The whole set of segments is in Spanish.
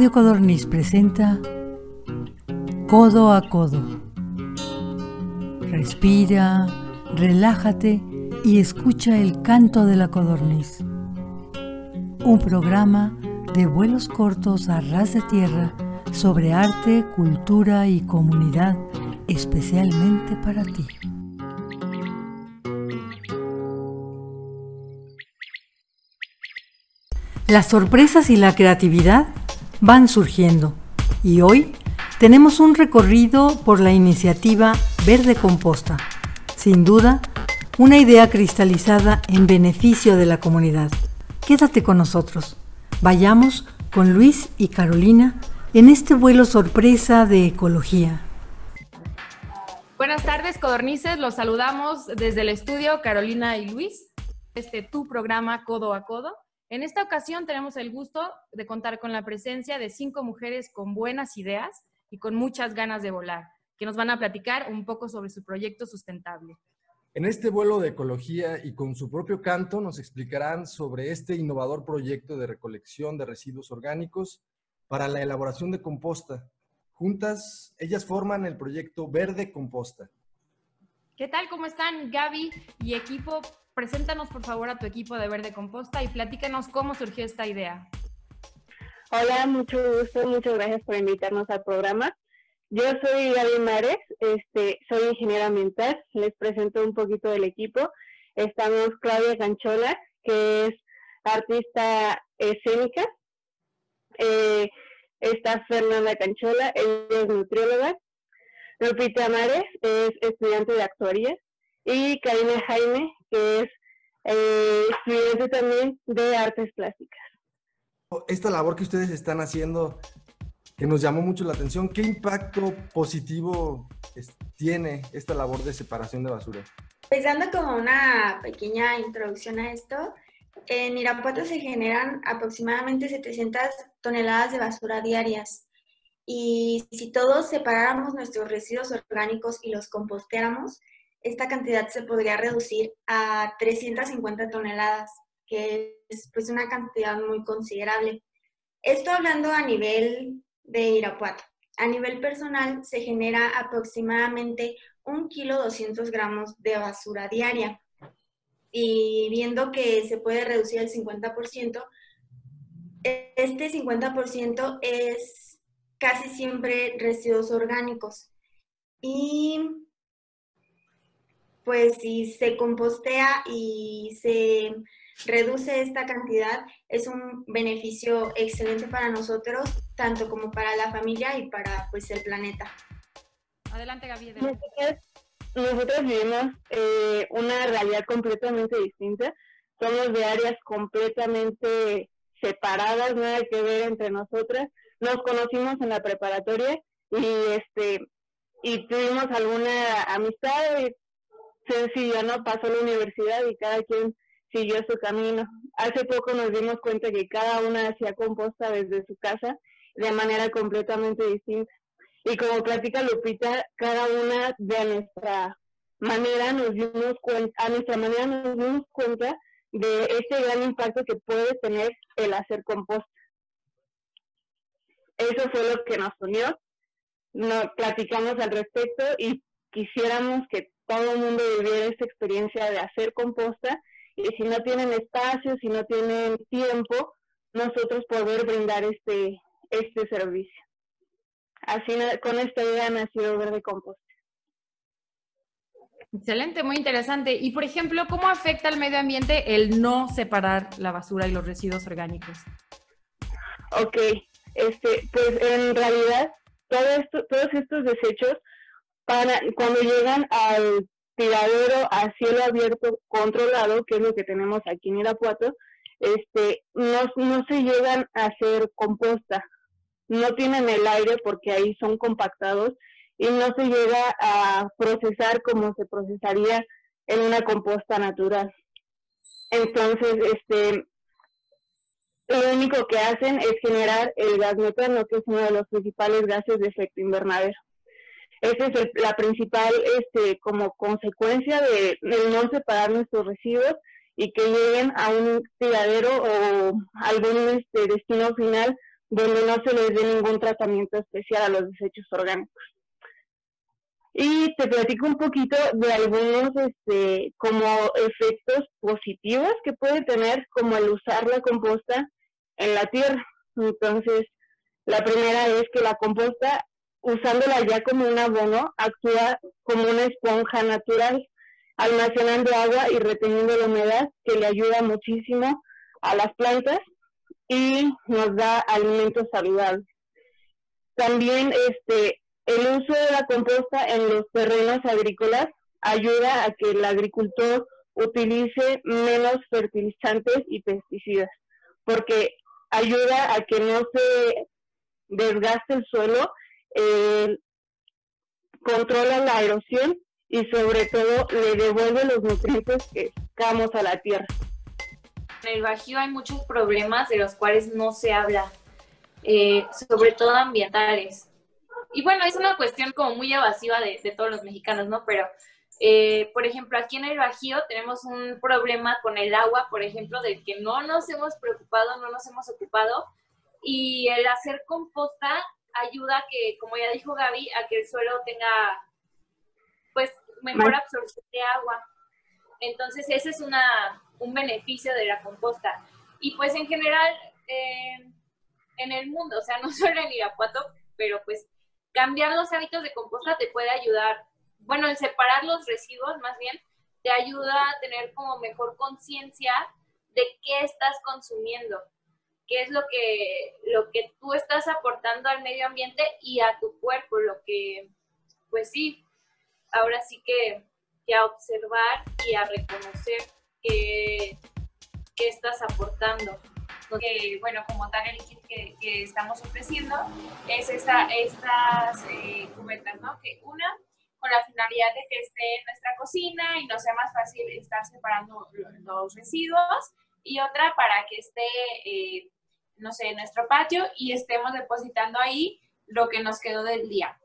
Radio Codorniz presenta Codo a Codo. Respira, relájate y escucha el canto de la codorniz. Un programa de vuelos cortos a ras de tierra sobre arte, cultura y comunidad especialmente para ti. Las sorpresas y la creatividad van surgiendo y hoy tenemos un recorrido por la iniciativa Verde Composta. Sin duda, una idea cristalizada en beneficio de la comunidad. Quédate con nosotros. Vayamos con Luis y Carolina en este vuelo sorpresa de ecología. Buenas tardes, codornices. Los saludamos desde el estudio Carolina y Luis, este tu programa Codo a Codo. En esta ocasión tenemos el gusto de contar con la presencia de cinco mujeres con buenas ideas y con muchas ganas de volar, que nos van a platicar un poco sobre su proyecto sustentable. En este vuelo de ecología y con su propio canto nos explicarán sobre este innovador proyecto de recolección de residuos orgánicos para la elaboración de composta. Juntas, ellas forman el proyecto Verde Composta. ¿Qué tal? ¿Cómo están Gaby y equipo? Preséntanos por favor a tu equipo de Verde Composta y platícanos cómo surgió esta idea. Hola, mucho gusto, muchas gracias por invitarnos al programa. Yo soy Gaby Mares, este, soy ingeniera ambiental, les presento un poquito del equipo. Estamos Claudia Canchola, que es artista escénica. Eh, está Fernanda Canchola, ella es nutrióloga. Lupita Mares es estudiante de actuaría y Karina Jaime, que es eh, estudiante también de artes plásticas. Esta labor que ustedes están haciendo, que nos llamó mucho la atención, ¿qué impacto positivo tiene esta labor de separación de basura? Pues dando como una pequeña introducción a esto, en Irapuato se generan aproximadamente 700 toneladas de basura diarias. Y si todos separáramos nuestros residuos orgánicos y los composteáramos, esta cantidad se podría reducir a 350 toneladas, que es pues una cantidad muy considerable. Esto hablando a nivel de Irapuato. A nivel personal se genera aproximadamente un kilo 200 gramos de basura diaria. Y viendo que se puede reducir el 50%, este 50% es casi siempre residuos orgánicos. Y pues si se compostea y se reduce esta cantidad, es un beneficio excelente para nosotros, tanto como para la familia y para pues el planeta. Adelante, Gaby. Nosotros, vivimos eh, una realidad completamente distinta. Somos de áreas completamente separadas, nada que ver entre nosotras. Nos conocimos en la preparatoria y este y tuvimos alguna amistad sencillo, ¿no? Pasó la universidad y cada quien siguió su camino. Hace poco nos dimos cuenta que cada una hacía composta desde su casa de manera completamente distinta. Y como platica Lupita, cada una de nuestra manera nos dimos cuenta, a nuestra manera nos dimos cuenta de ese gran impacto que puede tener el hacer composta. Eso fue lo que nos unió. Nos platicamos al respecto y quisiéramos que todo el mundo viviera esta experiencia de hacer composta y si no tienen espacio, si no tienen tiempo, nosotros poder brindar este, este servicio. Así con esta idea nació Verde Composta. Excelente, muy interesante. Y por ejemplo, ¿cómo afecta al medio ambiente el no separar la basura y los residuos orgánicos? Ok, este, pues en realidad todo esto, todos estos desechos cuando llegan al tiradero a cielo abierto controlado, que es lo que tenemos aquí en Irapuato, este, no, no se llegan a hacer composta, no tienen el aire porque ahí son compactados y no se llega a procesar como se procesaría en una composta natural. Entonces, este, lo único que hacen es generar el gas metano, que es uno de los principales gases de efecto invernadero. Esa es la principal este, como consecuencia de, no separar nuestros residuos y que lleguen a un tiradero o algún este, destino final donde no se les dé ningún tratamiento especial a los desechos orgánicos. Y te platico un poquito de algunos este, como efectos positivos que puede tener como el usar la composta en la tierra. Entonces, la primera es que la composta, usándola ya como un abono, actúa como una esponja natural, almacenando agua y reteniendo la humedad, que le ayuda muchísimo a las plantas y nos da alimentos saludables. También este, el uso de la composta en los terrenos agrícolas ayuda a que el agricultor utilice menos fertilizantes y pesticidas, porque ayuda a que no se desgaste el suelo, eh, controla la erosión y sobre todo le devuelve los nutrientes que sacamos a la tierra. En el Bajío hay muchos problemas de los cuales no se habla, eh, sobre todo ambientales. Y bueno, es una cuestión como muy evasiva de, de todos los mexicanos, ¿no? Pero, eh, por ejemplo, aquí en el Bajío tenemos un problema con el agua, por ejemplo, del que no nos hemos preocupado, no nos hemos ocupado. Y el hacer composta ayuda a que, como ya dijo Gaby, a que el suelo tenga, pues, mejor absorción de agua. Entonces, ese es una, un beneficio de la composta. Y pues en general, eh, en el mundo, o sea, no solo en Irapuato, pero pues cambiar los hábitos de composta te puede ayudar, bueno, el separar los residuos más bien, te ayuda a tener como mejor conciencia de qué estás consumiendo, qué es lo que, lo que tú estás aportando al medio ambiente y a tu cuerpo, lo que, pues sí, ahora sí que, a observar y a reconocer que, que estás aportando que, bueno, como tal el kit que, estamos ofreciendo es esta, estas eh, cubetas, ¿no? Que una, con la finalidad de que esté en nuestra cocina y no sea más fácil estar separando los residuos, y otra para que esté, eh, no sé, en nuestro patio y estemos depositando ahí lo que nos quedó del día.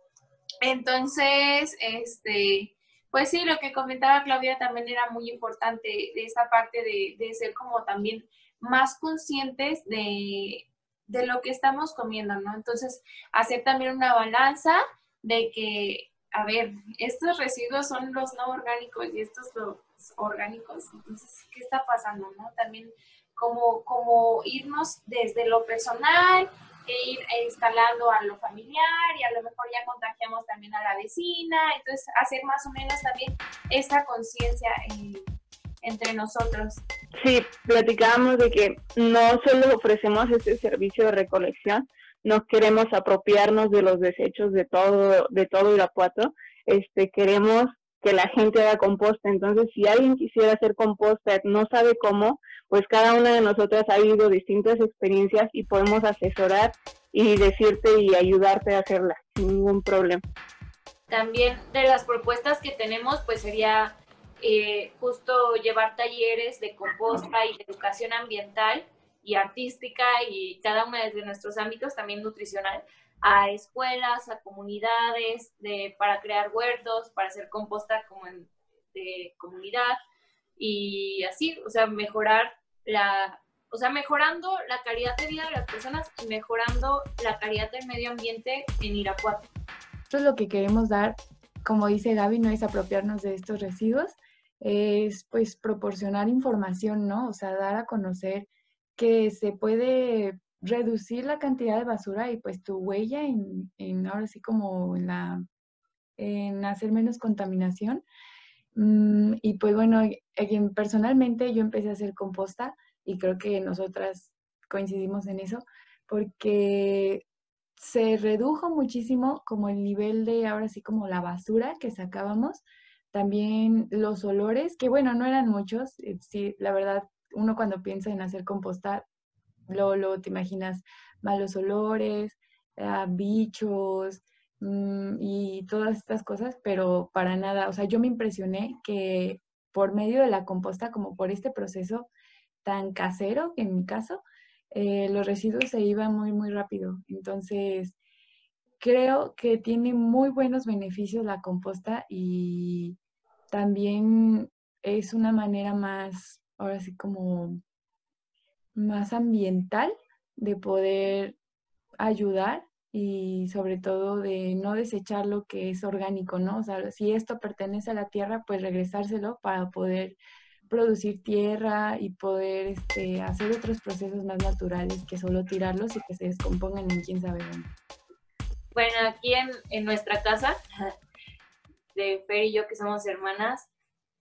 Entonces, este, pues sí, lo que comentaba Claudia también era muy importante de esta parte de, de ser como también más conscientes de, lo que estamos comiendo, ¿no? Entonces, hacer también una balanza de que, a ver, estos residuos son los no orgánicos y estos los orgánicos. Entonces, ¿qué está pasando, no? También como, como irnos desde lo personal e ir escalando a lo familiar y a lo mejor ya contagiamos también a la vecina. Entonces, hacer más o menos también esta conciencia entre nosotros. Sí, platicábamos de que no solo ofrecemos este servicio de recolección, no queremos apropiarnos de los desechos de todo, de todo Irapuato, este, queremos que la gente haga composta. Entonces, si alguien quisiera hacer composta, no sabe cómo, pues cada una de nosotras ha vivido distintas experiencias y podemos asesorar y decirte y ayudarte a hacerla sin ningún problema. También de las propuestas que tenemos, pues sería eh, justo llevar talleres de composta y de educación ambiental y artística y cada uno de nuestros ámbitos, también nutricional, a escuelas, a comunidades, de, para crear huertos, para hacer composta como en, de comunidad y así, o sea, mejorar la, o sea, mejorando la calidad de vida de las personas y mejorando la calidad del medio ambiente en Irapuato. Es lo que queremos dar, como dice Gaby, no es apropiarnos de estos residuos, es pues proporcionar información, ¿no? O sea, dar a conocer que se puede reducir la cantidad de basura y pues tu huella en, en ahora sí como en la en hacer menos contaminación. Mm, y pues bueno, personalmente yo empecé a hacer composta y creo que nosotras coincidimos en eso porque se redujo muchísimo como el nivel de ahora sí como la basura que sacábamos también los olores, que bueno, no eran muchos. Eh, sí, la verdad, uno cuando piensa en hacer composta, luego, te imaginas malos olores, ah, bichos mm, y todas estas cosas, pero para nada. O sea, yo me impresioné que por medio de la composta, como por este proceso tan casero, en mi caso, eh, los residuos se iban muy, muy rápido. Entonces, creo que tiene muy buenos beneficios la composta y también es una manera más, ahora sí como más ambiental de poder ayudar y sobre todo de no desechar lo que es orgánico, ¿no? O sea, si esto pertenece a la tierra, pues regresárselo para poder producir tierra y poder este, hacer otros procesos más naturales que solo tirarlos y que se descompongan en quién sabe dónde. Bueno, aquí en, en nuestra casa, de Fer y yo que somos hermanas,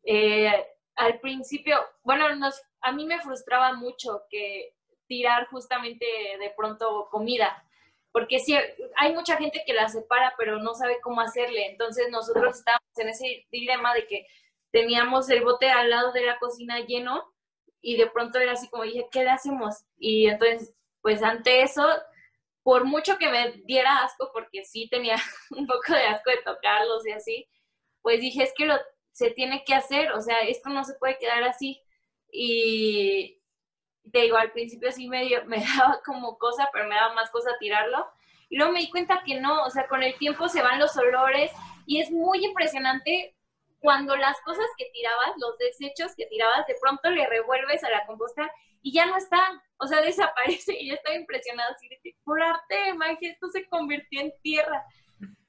eh, al principio, bueno, nos, a mí me frustraba mucho que tirar justamente de pronto comida, porque sí, hay mucha gente que la separa, pero no sabe cómo hacerle. Entonces nosotros estábamos en ese dilema de que teníamos el bote al lado de la cocina lleno y de pronto era así como dije, ¿qué le hacemos? Y entonces, pues ante eso, por mucho que me diera asco, porque sí tenía un poco de asco de tocarlos y así, pues dije, es que lo, se tiene que hacer, o sea, esto no se puede quedar así. Y te digo, al principio sí me, me daba como cosa, pero me daba más cosa tirarlo. Y luego me di cuenta que no, o sea, con el tiempo se van los olores y es muy impresionante cuando las cosas que tirabas, los desechos que tirabas, de pronto le revuelves a la composta y ya no está, o sea, desaparece y yo estaba impresionada, así de, por arte magia, esto se convirtió en tierra.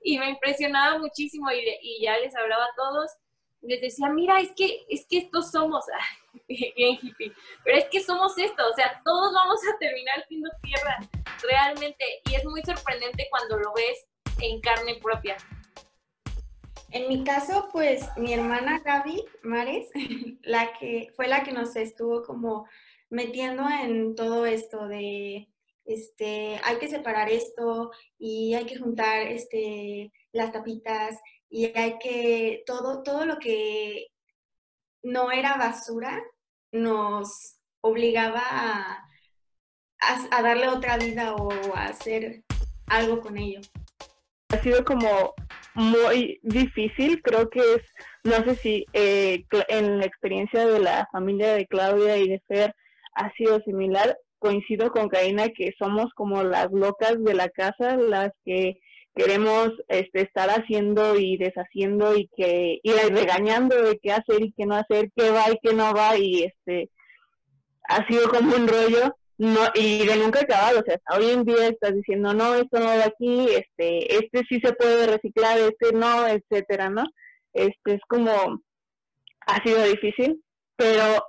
Y me impresionaba muchísimo y, y ya les hablaba a todos, les decía, mira, es que, es que estos somos, bien hippie, pero es que somos esto, o sea, todos vamos a terminar siendo tierra, realmente, y es muy sorprendente cuando lo ves en carne propia. En mi caso, pues mi hermana Gaby Mares, la que fue la que nos estuvo como metiendo en todo esto de este hay que separar esto y hay que juntar este las tapitas y hay que todo todo lo que no era basura nos obligaba a, darle otra vida o a hacer algo con ello. Ha sido como muy difícil, creo que es, no sé si eh, en la experiencia de la familia de Claudia y de Fer ha sido similar, coincido con Karina que somos como las locas de la casa, las que queremos este, estar haciendo y deshaciendo y que y regañando de qué hacer y qué no hacer, qué va y qué no va y este ha sido como un rollo no y de nunca acabado, o sea, hoy en día estás diciendo, no, esto no va aquí, este, este sí se puede reciclar, este no, etcétera, ¿no? Este es como, ha sido difícil, pero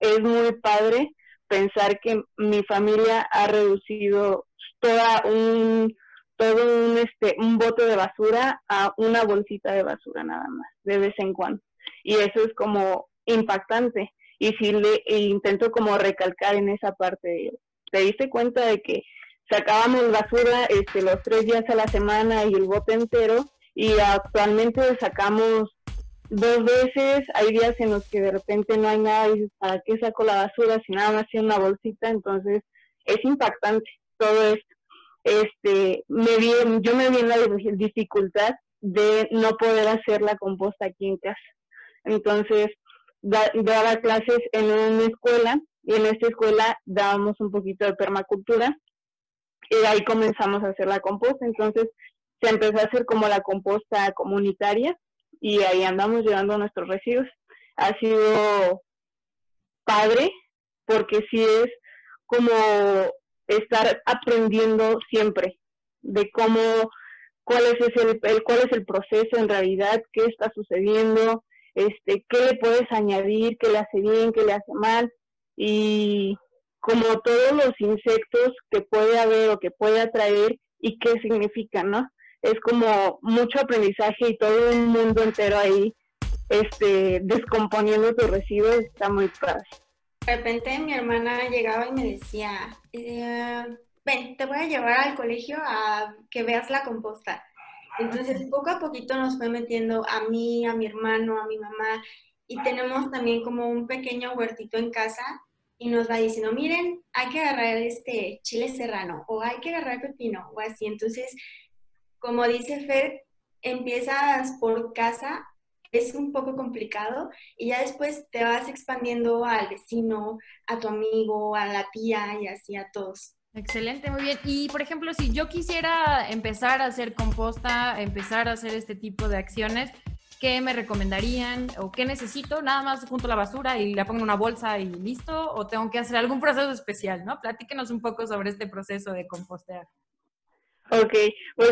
es muy padre pensar que mi familia ha reducido toda un, todo un, este, un bote de basura a una bolsita de basura nada más, de vez en cuando. Y eso es como impactante y si le intento como recalcar en esa parte, te diste cuenta de que sacábamos basura este, los tres días a la semana y el bote entero y actualmente sacamos dos veces, hay días en los que de repente no hay nada y dices, ¿para qué saco la basura si nada más tiene una bolsita? Entonces es impactante todo esto. Este, me vi, yo me vi en la dificultad de no poder hacer la composta aquí en casa. Entonces, daba clases en una escuela y en esta escuela dábamos un poquito de permacultura y ahí comenzamos a hacer la composta. Entonces se empezó a hacer como la composta comunitaria y ahí andamos llevando nuestros residuos. Ha sido padre porque sí es como estar aprendiendo siempre de cómo cuál es el, el, cuál es el proceso en realidad, qué está sucediendo, este, qué le puedes añadir, qué le hace bien, qué le hace mal, y como todos los insectos que puede haber o que puede atraer y qué significa, ¿no? Es como mucho aprendizaje y todo un mundo entero ahí este, descomponiendo tus residuos, está muy padre. De repente mi hermana llegaba y me decía, eh, ven, te voy a llevar al colegio a que veas la composta. Entonces, poco a poquito nos fue metiendo a mí, a mi hermano, a mi mamá, y tenemos también como un pequeño huertito en casa y nos va diciendo, miren, hay que agarrar este chile serrano o hay que agarrar pepino o así. Entonces, como dice Fer, empiezas por casa, es un poco complicado y ya después te vas expandiendo al vecino, a tu amigo, a la tía y así a todos. Excelente, muy bien. Y por ejemplo, si yo quisiera empezar a hacer composta, empezar a hacer este tipo de acciones, ¿qué me recomendarían o qué necesito? Nada más junto a la basura y la pongo en una bolsa y listo, o tengo que hacer algún proceso especial, ¿no? Platíquenos un poco sobre este proceso de compostear. Ok, pues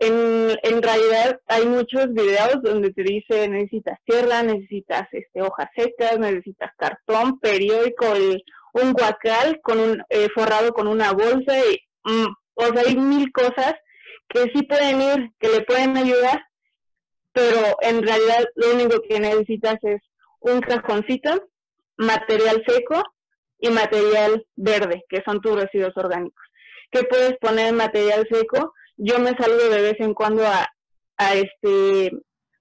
en, en realidad hay muchos videos donde te dice necesitas tierra, necesitas este, hojas secas, necesitas cartón, periódico, un guacal con un eh, forrado con una bolsa, y, mm, o sea, hay mil cosas que sí pueden ir, que le pueden ayudar, pero en realidad lo único que necesitas es un cajoncito, material seco y material verde, que son tus residuos orgánicos. ¿Qué puedes poner en material seco? Yo me salgo de vez en cuando a, a este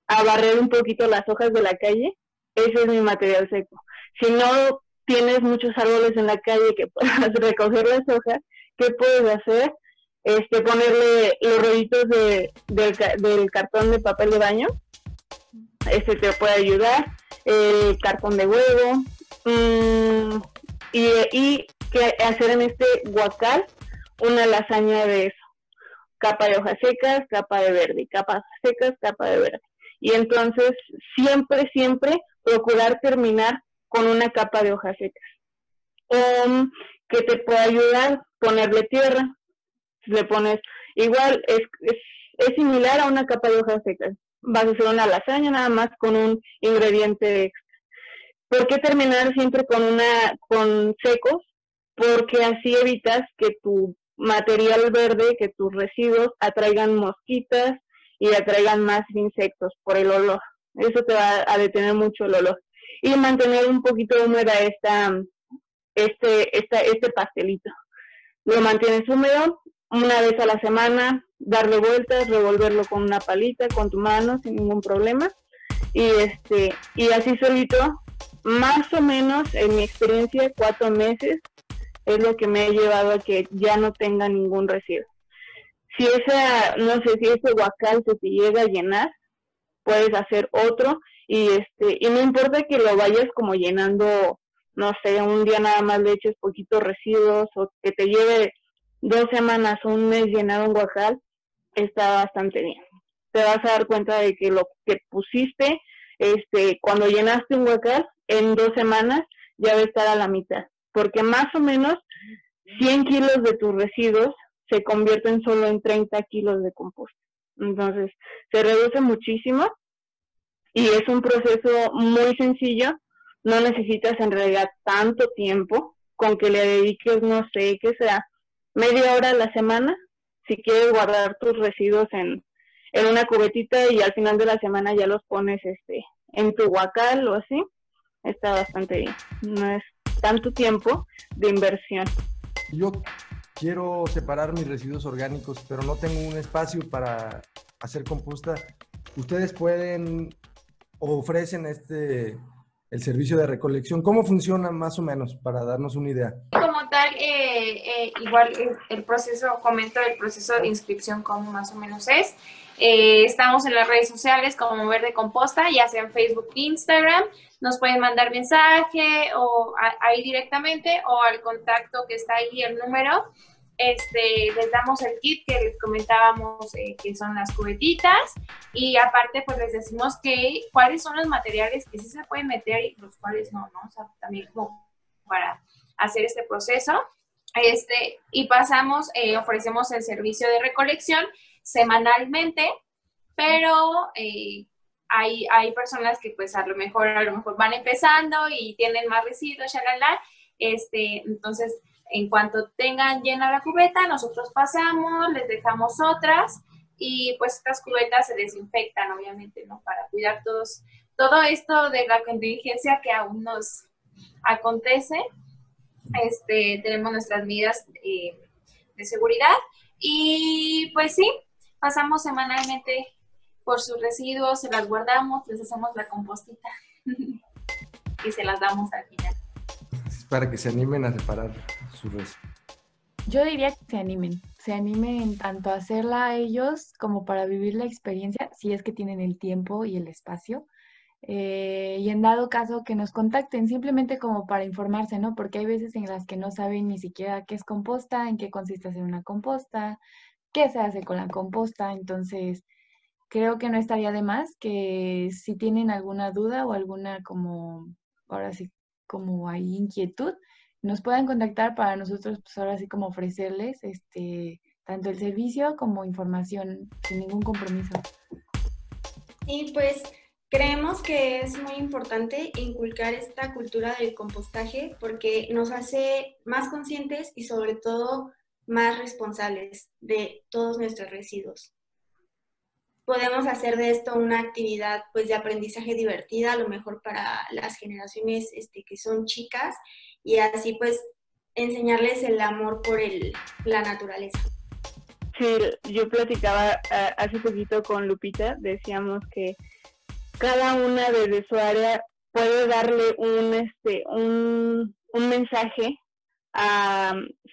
a barrer un poquito las hojas de la calle. Ese es mi material seco. Si no tienes muchos árboles en la calle que puedas recoger las hojas, ¿qué puedes hacer? Este, ponerle los rollitos de, del, cartón de papel de baño. Este te puede ayudar. El cartón de huevo. Mm, y, y qué hacer en este guacal una lasaña de eso. Capa de hojas secas, capa de verde, capas secas, capa de verde. Y entonces siempre, siempre procurar terminar con una capa de hojas secas. O que te pueda ayudar ponerle tierra. Le pones, igual es, es, es similar a una capa de hojas secas. Vas a hacer una lasaña nada más con un ingrediente extra. ¿Por qué terminar siempre con una con secos? Porque así evitas que tu material verde, que tus residuos atraigan mosquitas y atraigan más insectos por el olor. Eso te va a detener mucho el olor. Y mantener un poquito húmeda esta, este, esta, este pastelito. Lo mantienes húmedo una vez a la semana, darle vueltas, revolverlo con una palita, con tu mano, sin ningún problema. Y este, y así solito, más o menos, en mi experiencia, cuatro meses, es lo que me ha llevado a que ya no tenga ningún residuo. Si esa, no sé, si ese guacal se te llega a llenar, puedes hacer otro y este, y no importa que lo vayas como llenando, no sé, un día nada más le eches poquitos residuos o que te lleve dos semanas o un mes llenar un guacal, está bastante bien. Te vas a dar cuenta de que lo que pusiste, este, cuando llenaste un guacal, en dos semanas ya va a estar a la mitad porque más o menos 100 kilos de tus residuos se convierten solo en 30 kilos de composta. Entonces, se reduce muchísimo y es un proceso muy sencillo. No necesitas en realidad tanto tiempo con que le dediques, no sé, que sea media hora a la semana. Si quieres guardar tus residuos en, en una cubetita y al final de la semana ya los pones este en tu guacal o así, está bastante bien. No es tanto tiempo de inversión. Yo quiero separar mis residuos orgánicos, pero no tengo un espacio para hacer composta. Ustedes pueden o ofrecen este el servicio de recolección. ¿Cómo funciona más o menos para darnos una idea? Como tal, eh, eh, igual el proceso, comento el proceso de inscripción como más o menos es. Eh, estamos en las redes sociales como Verde Composta, ya sea en Facebook e Instagram. Nos pueden mandar mensaje o ahí directamente o al contacto que está ahí el número. Este, les damos el kit que les comentábamos eh, que son las cubetitas y aparte pues les decimos que cuáles son los materiales que sí se pueden meter y los cuales no, ¿no? O sea, también como para hacer este proceso. Este, y pasamos, eh, ofrecemos el servicio de recolección semanalmente, pero eh, hay, hay personas que pues a lo mejor a lo mejor van empezando y tienen más residuos, shalala, este, entonces en cuanto tengan llena la cubeta, nosotros pasamos, les dejamos otras y pues estas cubetas se desinfectan obviamente, ¿no? Para cuidar todos, todo esto de la contingencia que aún nos acontece, este, tenemos nuestras medidas eh, de seguridad y pues sí, pasamos semanalmente por sus residuos, se las guardamos, les hacemos la compostita y se las damos al final. para que se animen a separar sus residuos. Yo diría que se animen, se animen tanto a hacerla a ellos como para vivir la experiencia, si es que tienen el tiempo y el espacio. Eh, y en dado caso que nos contacten simplemente como para informarse, ¿no? Porque hay veces en las que no saben ni siquiera qué es composta, en qué consiste hacer una composta, qué se hace con la composta. Entonces, creo que no estaría de más que si tienen alguna duda o alguna como, ahora sí, como hay inquietud, nos puedan contactar para nosotros, pues ahora sí como ofrecerles este tanto el servicio como información sin ningún compromiso. Sí, pues creemos que es muy importante inculcar esta cultura del compostaje porque nos hace más conscientes y sobre todo más responsables de todos nuestros residuos. Podemos hacer de esto una actividad pues de aprendizaje divertida, a lo mejor para las generaciones este, que son chicas y así pues enseñarles el amor por el, la naturaleza. Sí, yo platicaba ah, hace poquito con Lupita, decíamos que cada una desde su área puede darle un este un, un mensaje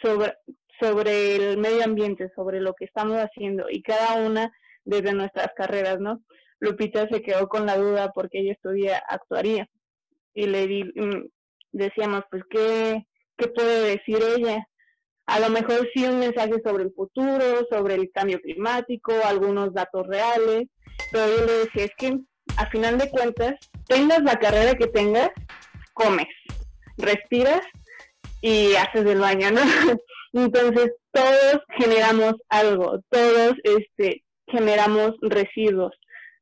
sobre sobre el medio ambiente, sobre lo que estamos haciendo y cada una desde nuestras carreras, ¿no? Lupita se quedó con la duda porque ella estudia actuaría y le di, mm, decíamos, pues, ¿qué, ¿qué puede decir ella? A lo mejor sí un mensaje sobre el futuro, sobre el cambio climático, algunos datos reales, pero yo le decía, es que a final de cuentas, tengas la carrera que tengas, comes, respiras y haces el baño, ¿no? Entonces, todos generamos algo, todos este, generamos residuos.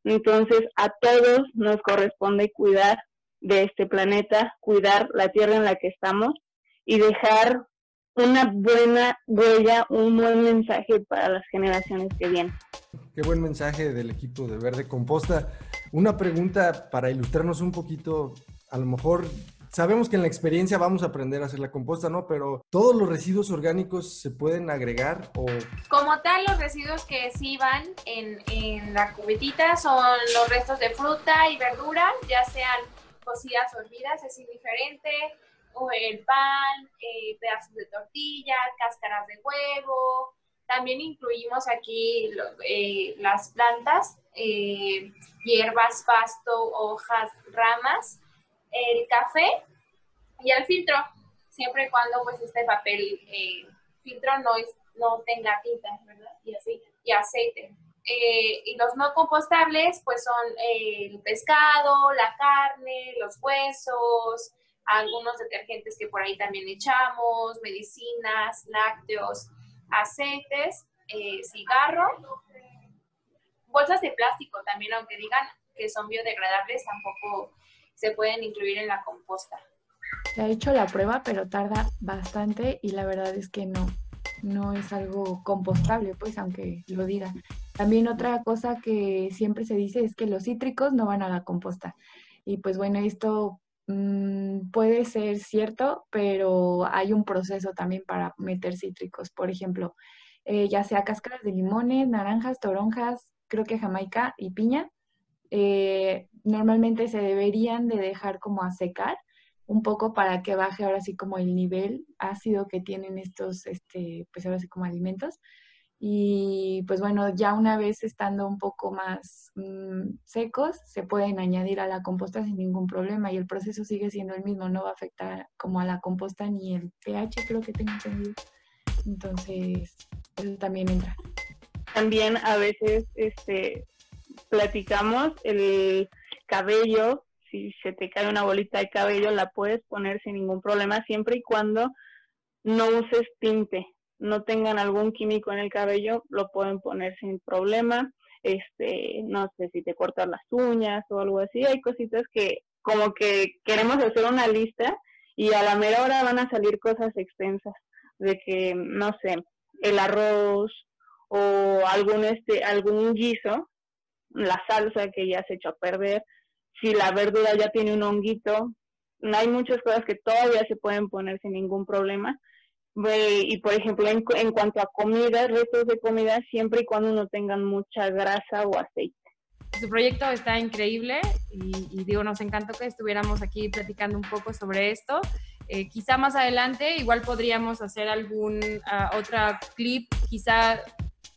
Entonces, a todos nos corresponde cuidar de este planeta, cuidar la tierra en la que estamos y dejar una buena huella, un buen mensaje para las generaciones que vienen. Qué buen mensaje del equipo de Verde Composta. Una pregunta para ilustrarnos un poquito, a lo mejor sabemos que en la experiencia vamos a aprender a hacer la composta, ¿no? Pero todos los residuos orgánicos se pueden agregar o... Como tal, los residuos que sí van en, en la cubetita son los restos de fruta y verdura, ya sean cocidas o hervidas, es indiferente, o el pan, eh, pedazos de tortilla, cáscaras de huevo. También incluimos aquí eh, las plantas, eh, hierbas, pasto, hojas, ramas el café y el filtro, siempre y cuando pues este papel eh, filtro no, es, no tenga tinta, ¿verdad? Y, así, y aceite. Eh, y los no compostables pues son el pescado, la carne, los huesos, algunos detergentes que por ahí también echamos, medicinas, lácteos, aceites, eh, cigarro, bolsas de plástico también, aunque digan que son biodegradables, tampoco se pueden incluir en la composta. Se ha hecho la prueba, pero tarda bastante y la verdad es que no, no es algo compostable, pues aunque lo diga. También otra cosa que siempre se dice es que los cítricos no van a la composta. Y pues bueno, esto mm, puede ser cierto, pero hay un proceso también para meter cítricos. Por ejemplo, eh, ya sea cáscaras de limones, naranjas, toronjas, creo que jamaica y piña. Eh, normalmente se deberían de dejar como a secar un poco para que baje ahora sí como el nivel ácido que tienen estos, este, pues ahora sí como alimentos. Y pues bueno, ya una vez estando un poco más mm, secos, se pueden añadir a la composta sin ningún problema y el proceso sigue siendo el mismo, no va a afectar como a la composta ni el pH, creo que tengo entendido. Entonces, eso también entra. También a veces este, platicamos el cabello, si se te cae una bolita de cabello, la puedes poner sin ningún problema, siempre y cuando no uses tinte, no tengan algún químico en el cabello, lo pueden poner sin problema. Este, no sé si te cortas las uñas o algo así, hay cositas que como que queremos hacer una lista y a la mera hora van a salir cosas extensas de que no sé, el arroz o algún este algún guiso, la salsa que ya se echó a perder, si la verdura ya tiene un honguito, hay muchas cosas que todavía se pueden poner sin ningún problema. Y por ejemplo, en, cuanto a comida, restos de comida, siempre y cuando no tengan mucha grasa o aceite. Su proyecto está increíble y, digo, nos encantó que estuviéramos aquí platicando un poco sobre esto. Eh, quizá más adelante igual podríamos hacer algún uh, clip, quizá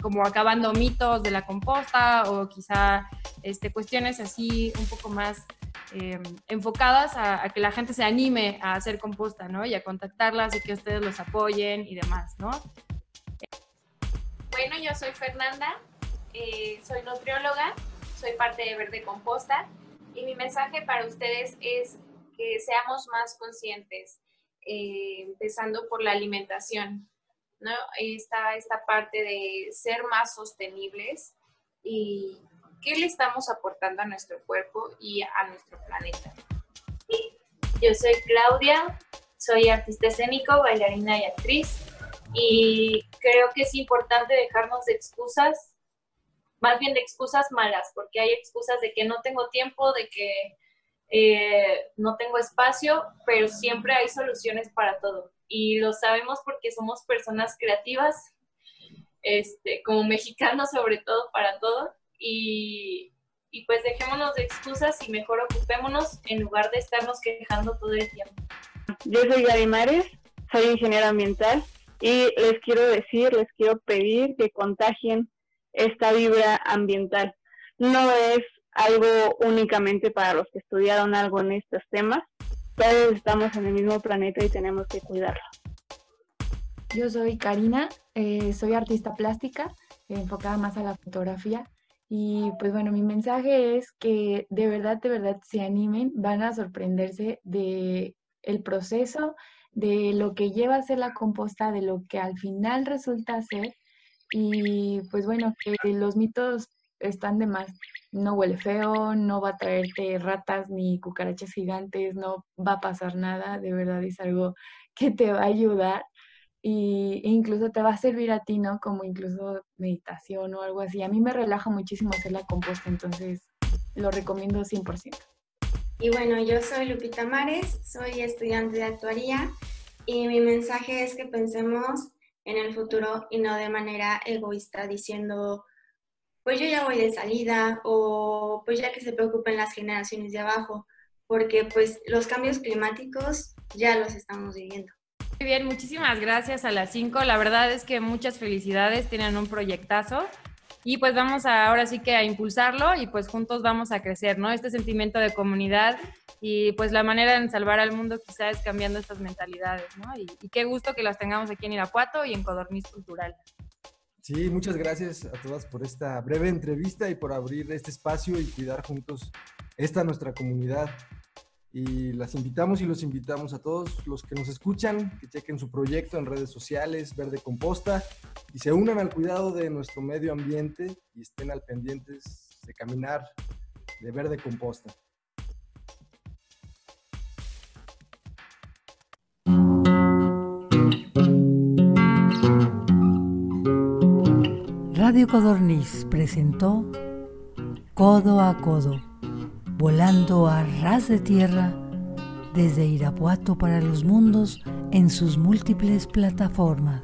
como acabando mitos de la composta o quizá este, cuestiones así un poco más eh, enfocadas a, que la gente se anime a hacer composta, ¿no? Y a contactarlas y que ustedes los apoyen y demás, ¿no? Bueno, yo soy Fernanda, eh, soy nutrióloga, soy parte de Verde Composta y mi mensaje para ustedes es que seamos más conscientes, eh, empezando por la alimentación ¿no? Está esta parte de ser más sostenibles y qué le estamos aportando a nuestro cuerpo y a nuestro planeta. Yo soy Claudia, soy artista escénico, bailarina y actriz y creo que es importante dejarnos de excusas, más bien de excusas malas, porque hay excusas de que no tengo tiempo, de que eh, no tengo espacio, pero siempre hay soluciones para todo. Y lo sabemos porque somos personas creativas, este, como mexicanos sobre todo para todo. Y, y pues dejémonos de excusas y mejor ocupémonos en lugar de estarnos quejando todo el tiempo. Yo soy Gary Mares, soy ingeniera ambiental y les quiero decir, les quiero pedir que contagien esta vibra ambiental. No es algo únicamente para los que estudiaron algo en estos temas. Todos estamos en el mismo planeta y tenemos que cuidarlo. Yo soy Karina, eh, soy artista plástica, enfocada más a la fotografía. Y pues bueno, mi mensaje es que de verdad, de verdad se animen, van a sorprenderse de el proceso, de lo que lleva a ser la composta, de lo que al final resulta ser. Y pues bueno, que los mitos están de más. No huele feo, no va a traerte ratas ni cucarachas gigantes, no va a pasar nada, de verdad es algo que te va a ayudar y e incluso te va a servir a ti, ¿no? Como incluso meditación o algo así. A mí me relaja muchísimo hacer la composta, entonces lo recomiendo 100%. Y bueno, yo soy Lupita Mares, soy estudiante de actuaría y mi mensaje es que pensemos en el futuro y no de manera egoísta diciendo, pues yo ya voy de salida o pues ya que se preocupen las generaciones de abajo, porque pues los cambios climáticos ya los estamos viviendo. Muy bien, muchísimas gracias a las 5. La verdad es que muchas felicidades, tienen un proyectazo y pues vamos a, ahora sí que a impulsarlo y pues juntos vamos a crecer, ¿no? Este sentimiento de comunidad y pues la manera de salvar al mundo quizás es cambiando estas mentalidades, ¿no? Y, y qué gusto que las tengamos aquí en Irapuato y en Codorniz Cultural. Sí, muchas gracias a todas por esta breve entrevista y por abrir este espacio y cuidar juntos esta nuestra comunidad. Y las invitamos y los invitamos a todos los que nos escuchan, que chequen su proyecto en redes sociales, Verde Composta, y se unan al cuidado de nuestro medio ambiente y estén al pendientes de caminar de Verde Composta. Radio Codorniz presentó Codo a Codo, volando a ras de tierra desde Irapuato para los mundos en sus múltiples plataformas.